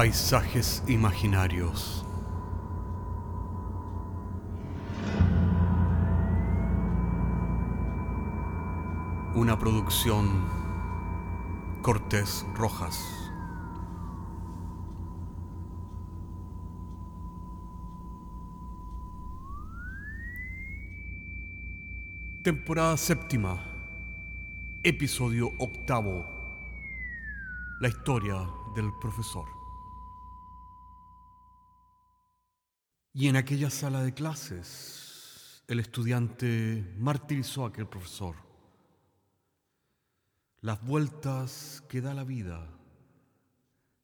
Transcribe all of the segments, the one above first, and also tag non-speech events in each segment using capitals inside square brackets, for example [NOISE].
Paisajes imaginarios. Una producción Cortés Rojas. Temporada séptima. Episodio octavo. La historia del profesor. Y en aquella sala de clases, el estudiante martirizó a aquel profesor. Las vueltas que da la vida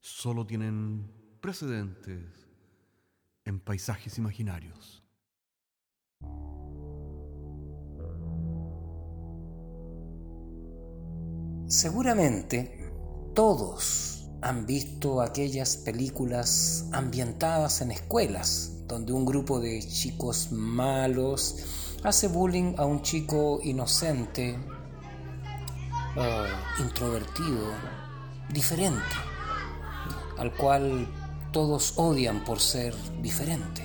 solo tienen precedentes en paisajes imaginarios. Seguramente todos han visto aquellas películas ambientadas en escuelas, donde un grupo de chicos malos hace bullying a un chico inocente, ah, introvertido, diferente, al cual todos odian por ser diferente.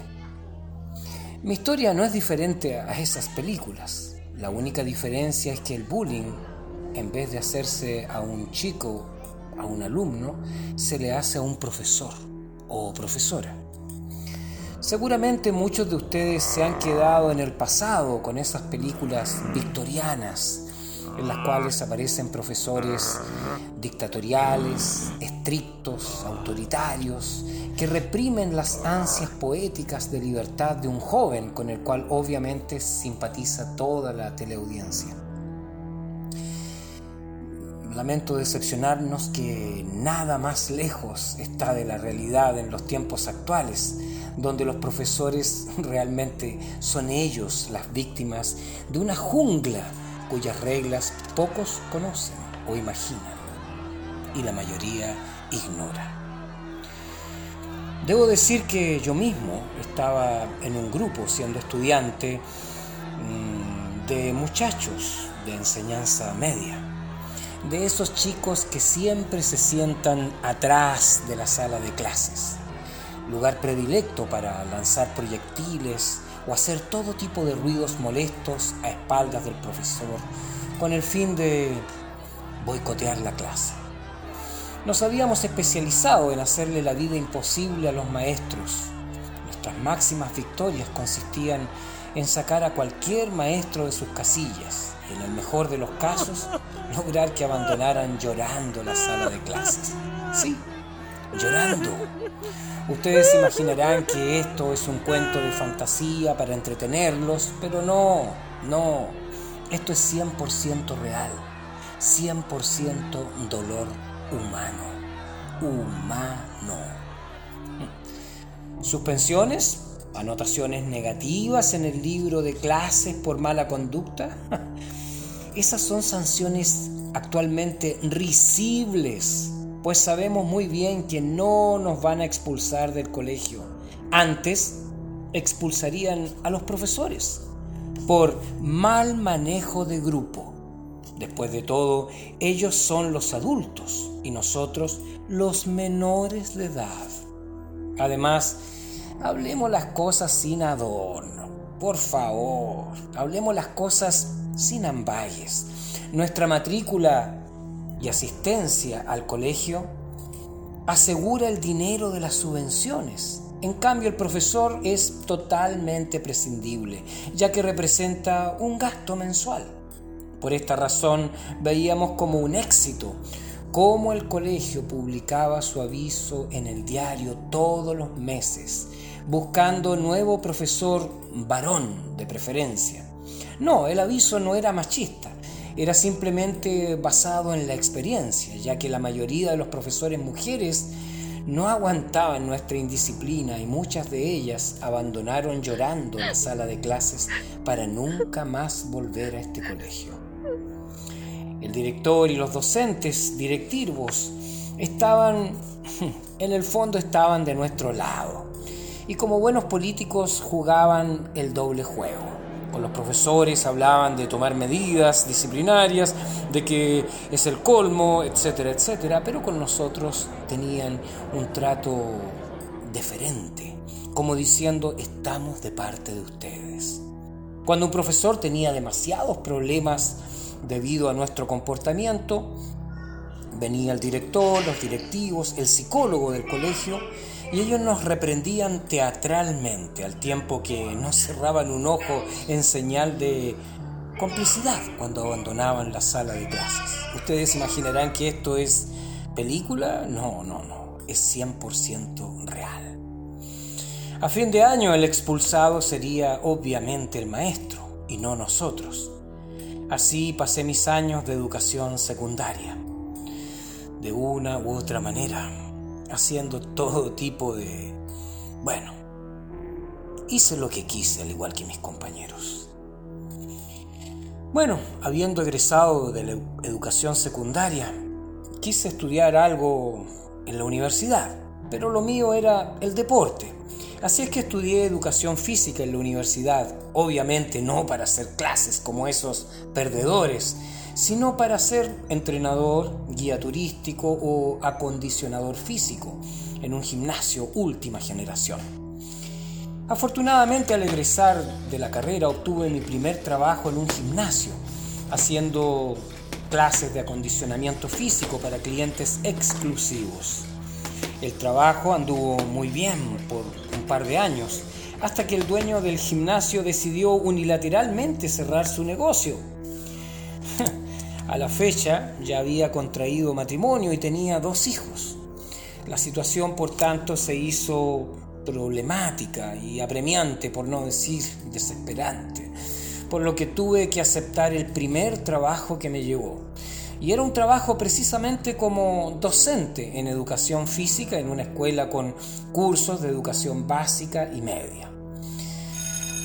Mi historia no es diferente a esas películas. La única diferencia es que el bullying en vez de hacerse a un chico, a un alumno, se le hace a un profesor o profesora. Seguramente muchos de ustedes se han quedado en el pasado con esas películas victorianas en las cuales aparecen profesores dictatoriales, estrictos, autoritarios, que reprimen las ansias poéticas de libertad de un joven con el cual obviamente simpatiza toda la teleaudiencia. Lamento decepcionarnos que nada más lejos está de la realidad en los tiempos actuales, donde los profesores [LAUGHS] realmente son ellos las víctimas de una jungla cuyas reglas pocos conocen o imaginan y la mayoría ignora. Debo decir que yo mismo estaba en un grupo siendo estudiante mm, de muchachos de enseñanza media de esos chicos que siempre se sientan atrás de la sala de clases, lugar predilecto para lanzar proyectiles o hacer todo tipo de ruidos molestos a espaldas del profesor con el fin de boicotear la clase. Nos habíamos especializado en hacerle la vida imposible a los maestros. Nuestras máximas victorias consistían en sacar a cualquier maestro de sus casillas y en el mejor de los casos [LAUGHS] lograr que abandonaran llorando la sala de clases. Sí, llorando. Ustedes imaginarán que esto es un cuento de fantasía para entretenerlos, pero no, no. Esto es 100% real, 100% dolor humano, humano. ¿Suspensiones? ¿Anotaciones negativas en el libro de clases por mala conducta? [LAUGHS] Esas son sanciones actualmente risibles, pues sabemos muy bien que no nos van a expulsar del colegio. Antes expulsarían a los profesores por mal manejo de grupo. Después de todo, ellos son los adultos y nosotros los menores de edad. Además, hablemos las cosas sin adorno. Por favor, hablemos las cosas sin amballes. Nuestra matrícula y asistencia al colegio asegura el dinero de las subvenciones. En cambio, el profesor es totalmente prescindible, ya que representa un gasto mensual. Por esta razón, veíamos como un éxito cómo el colegio publicaba su aviso en el diario todos los meses, buscando nuevo profesor varón de preferencia. No, el aviso no era machista, era simplemente basado en la experiencia, ya que la mayoría de los profesores mujeres no aguantaban nuestra indisciplina y muchas de ellas abandonaron llorando la sala de clases para nunca más volver a este colegio. El director y los docentes directivos estaban, [LAUGHS] en el fondo estaban de nuestro lado y como buenos políticos jugaban el doble juego Con los profesores hablaban de tomar medidas disciplinarias, de que es el colmo, etcétera, etcétera, pero con nosotros tenían un trato deferente, como diciendo estamos de parte de ustedes. Cuando un profesor tenía demasiados problemas debido a nuestro comportamiento, venía el director, los directivos, el psicólogo del colegio y ellos nos reprendían teatralmente al tiempo que nos cerraban un ojo en señal de complicidad cuando abandonaban la sala de clases. Ustedes imaginarán que esto es película, no, no, no, es 100% real. A fin de año el expulsado sería obviamente el maestro y no nosotros. Así pasé mis años de educación secundaria. De una u otra manera, haciendo todo tipo de... Bueno, hice lo que quise al igual que mis compañeros. Bueno, habiendo egresado de la educación secundaria, quise estudiar algo en la universidad, pero lo mío era el deporte. Así es que estudié educación física en la universidad, obviamente no para hacer clases como esos perdedores, sino para ser entrenador, guía turístico o acondicionador físico en un gimnasio última generación. Afortunadamente al egresar de la carrera obtuve mi primer trabajo en un gimnasio, haciendo clases de acondicionamiento físico para clientes exclusivos. El trabajo anduvo muy bien por un par de años, hasta que el dueño del gimnasio decidió unilateralmente cerrar su negocio. A la fecha ya había contraído matrimonio y tenía dos hijos. La situación, por tanto, se hizo problemática y apremiante, por no decir desesperante, por lo que tuve que aceptar el primer trabajo que me llegó y era un trabajo precisamente como docente en educación física en una escuela con cursos de educación básica y media.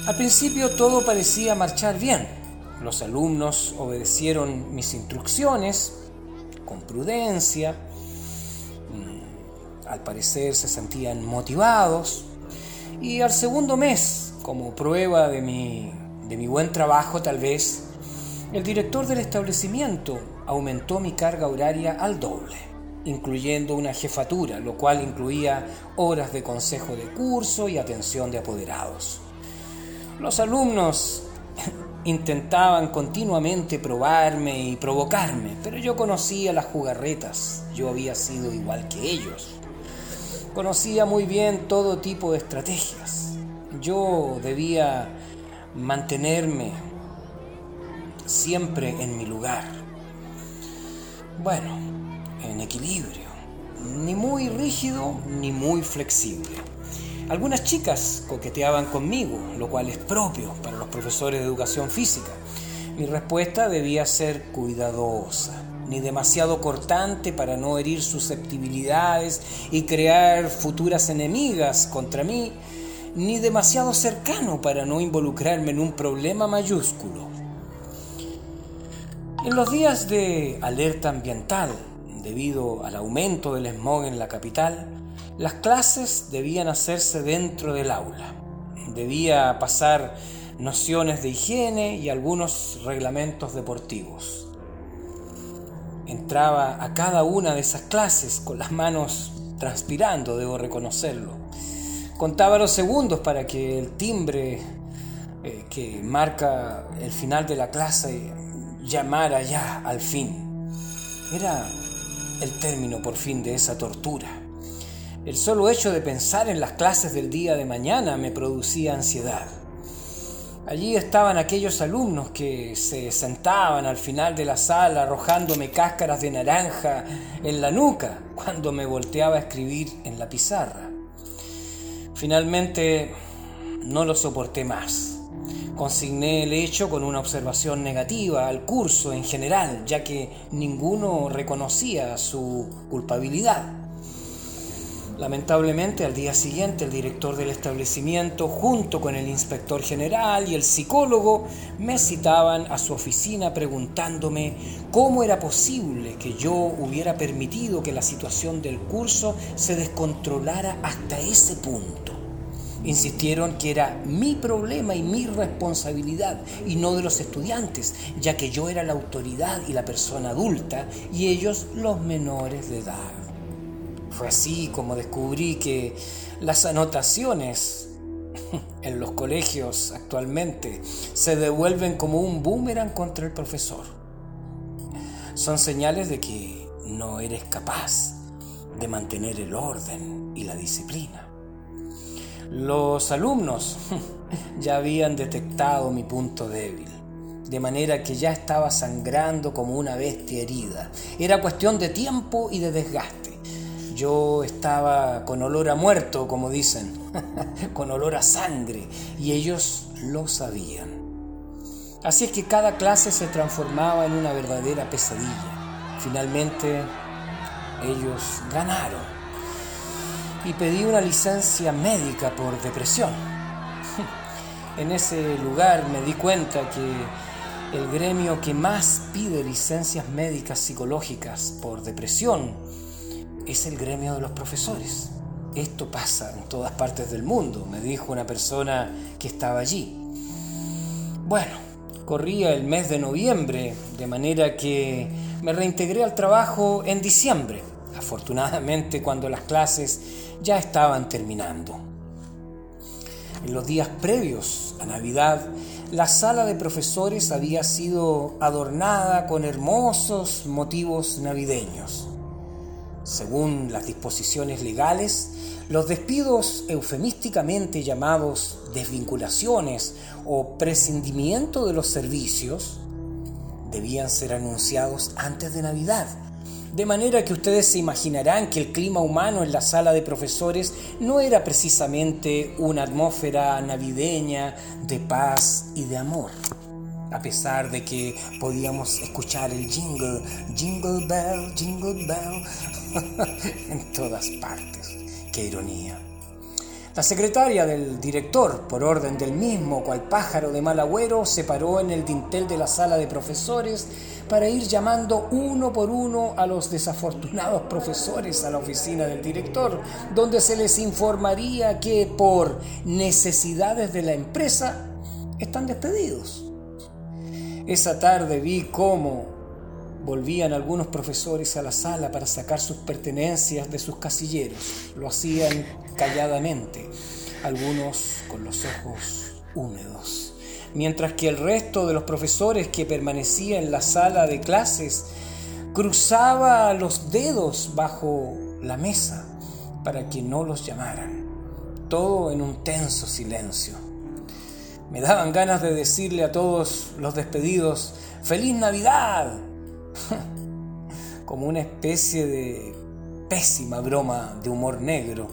Al principio todo parecía marchar bien. Los alumnos obedecieron mis instrucciones con prudencia. Mm, al parecer se sentían motivados. Y al segundo mes, como prueba de mi, de mi buen trabajo tal vez, el director del establecimiento aumentó mi carga horaria al doble, incluyendo una jefatura, lo cual incluía horas de consejo de curso y atención de apoderados. Los alumnos intentaban continuamente probarme y provocarme, pero yo conocía las jugarretas, yo había sido igual que ellos. Conocía muy bien todo tipo de estrategias. Yo debía mantenerme siempre en mi lugar. Bueno, en equilibrio, ni muy rígido ni muy flexible. Algunas chicas coqueteaban conmigo, lo cual es propio para los profesores de educación física. Mi respuesta debía ser cuidadosa, ni demasiado cortante para no herir susceptibilidades y crear futuras enemigas contra mí, ni demasiado cercano para no involucrarme en un problema mayúsculo. En los días de alerta ambiental, debido al aumento del smog en la capital, las clases debían hacerse dentro del aula. Debía pasar nociones de higiene y algunos reglamentos deportivos. Entraba a cada una de esas clases con las manos transpirando, debo reconocerlo. Contaba los segundos para que el timbre eh, que marca el final de la clase llamar allá al fin. Era el término por fin de esa tortura. El solo hecho de pensar en las clases del día de mañana me producía ansiedad. Allí estaban aquellos alumnos que se sentaban al final de la sala arrojándome cáscaras de naranja en la nuca cuando me volteaba a escribir en la pizarra. Finalmente no lo soporté más. Consigné el hecho con una observación negativa al curso en general, ya que ninguno reconocía su culpabilidad. Lamentablemente, al día siguiente, el director del establecimiento, junto con el inspector general y el psicólogo, me citaban a su oficina preguntándome cómo era posible que yo hubiera permitido que la situación del curso se descontrolara hasta ese punto. Insistieron que era mi problema y mi responsabilidad y no de los estudiantes, ya que yo era la autoridad y la persona adulta y ellos los menores de edad. Fue así como descubrí que las anotaciones en los colegios actualmente se devuelven como un boomerang contra el profesor. Son señales de que no eres capaz de mantener el orden y la disciplina. Los alumnos [LAUGHS] ya habían detectado mi punto débil, de manera que ya estaba sangrando como una bestia herida. Era cuestión de tiempo y de desgaste. Yo estaba con olor a muerto, como dicen, [LAUGHS] con olor a sangre, y ellos lo sabían. Así es que cada clase se transformaba en una verdadera pesadilla. Finalmente, ellos ganaron y pedí una licencia médica por depresión. [LAUGHS] En ese lugar me di cuenta que el gremio que más pide licencias médicas psicológicas por depresión es el gremio de los profesores. Esto pasa en todas partes del mundo, me dijo una persona que estaba allí. Bueno, corría el mes de noviembre, de manera que me reintegré al trabajo en diciembre, afortunadamente cuando las clases ya estaban terminando. En los días previos a Navidad, la sala de profesores había sido adornada con hermosos motivos navideños. Según las disposiciones legales, los despidos eufemísticamente llamados desvinculaciones o prescindimiento de los servicios debían ser anunciados antes de Navidad de manera que ustedes se imaginarán que el clima humano en la sala de profesores no era precisamente una atmósfera navideña de paz y de amor. A pesar de que podíamos escuchar el jingle, jingle bell, jingle bell, [LAUGHS] en todas partes. Qué ironía. La secretaria del director, por orden del mismo, cual pájaro de mal agüero, se paró en el dintel de la sala de profesores para ir llamando uno por uno a los desafortunados profesores a la oficina del director, donde se les informaría que por necesidades de la empresa están despedidos. Esa tarde vi cómo volvían algunos profesores a la sala para sacar sus pertenencias de sus casilleros. Lo hacían calladamente, algunos con los ojos húmedos, mientras que el resto de los profesores que permanecía en la sala de clases cruzaba los dedos bajo la mesa para que no los llamaran, todo en un tenso silencio. Me daban ganas de decirle a todos los despedidos, ¡Feliz Navidad! [LAUGHS] como una especie de pésima broma de humor negro,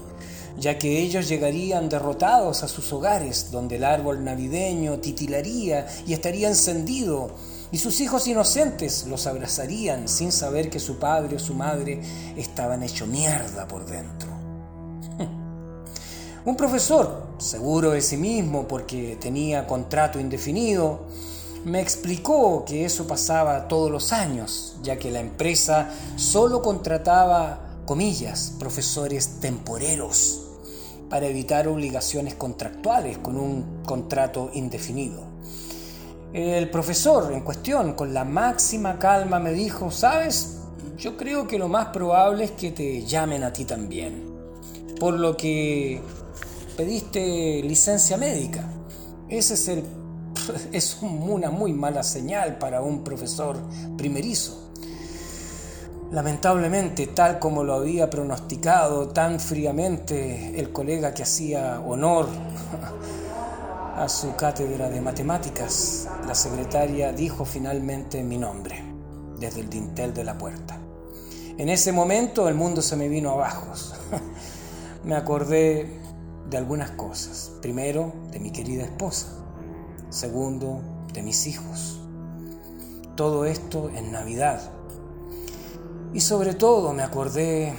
ya que ellos llegarían derrotados a sus hogares, donde el árbol navideño titilaría y estaría encendido, y sus hijos inocentes los abrazarían sin saber que su padre o su madre estaban hecho mierda por dentro. [LAUGHS] Un profesor, seguro de sí mismo porque tenía contrato indefinido, me explicó que eso pasaba todos los años, ya que la empresa solo contrataba, comillas, profesores temporeros para evitar obligaciones contractuales con un contrato indefinido. El profesor en cuestión, con la máxima calma, me dijo, sabes, yo creo que lo más probable es que te llamen a ti también, por lo que pediste licencia médica. Ese es el [LAUGHS] es una muy mala señal para un profesor primerizo. Lamentablemente, tal como lo había pronosticado tan fríamente el colega que hacía honor [LAUGHS] a su cátedra de matemáticas, la secretaria dijo finalmente mi nombre desde el dintel de la puerta. En ese momento el mundo se me vino abajo. [LAUGHS] me acordé de algunas cosas. Primero, de mi querida esposa segundo de mis hijos. Todo esto en Navidad. Y sobre todo me acordé,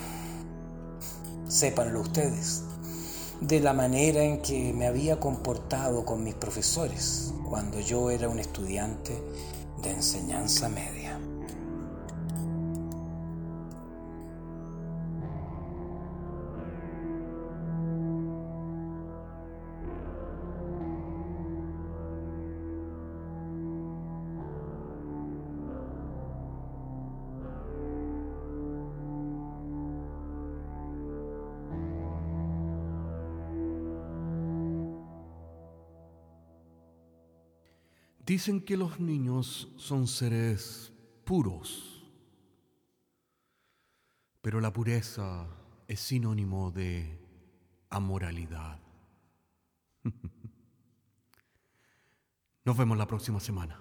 sépanlo ustedes, de la manera en que me había comportado con mis profesores cuando yo era un estudiante de enseñanza media. Dicen que los niños son seres puros, pero la pureza es sinónimo de amoralidad. [LAUGHS] Nos vemos la próxima semana.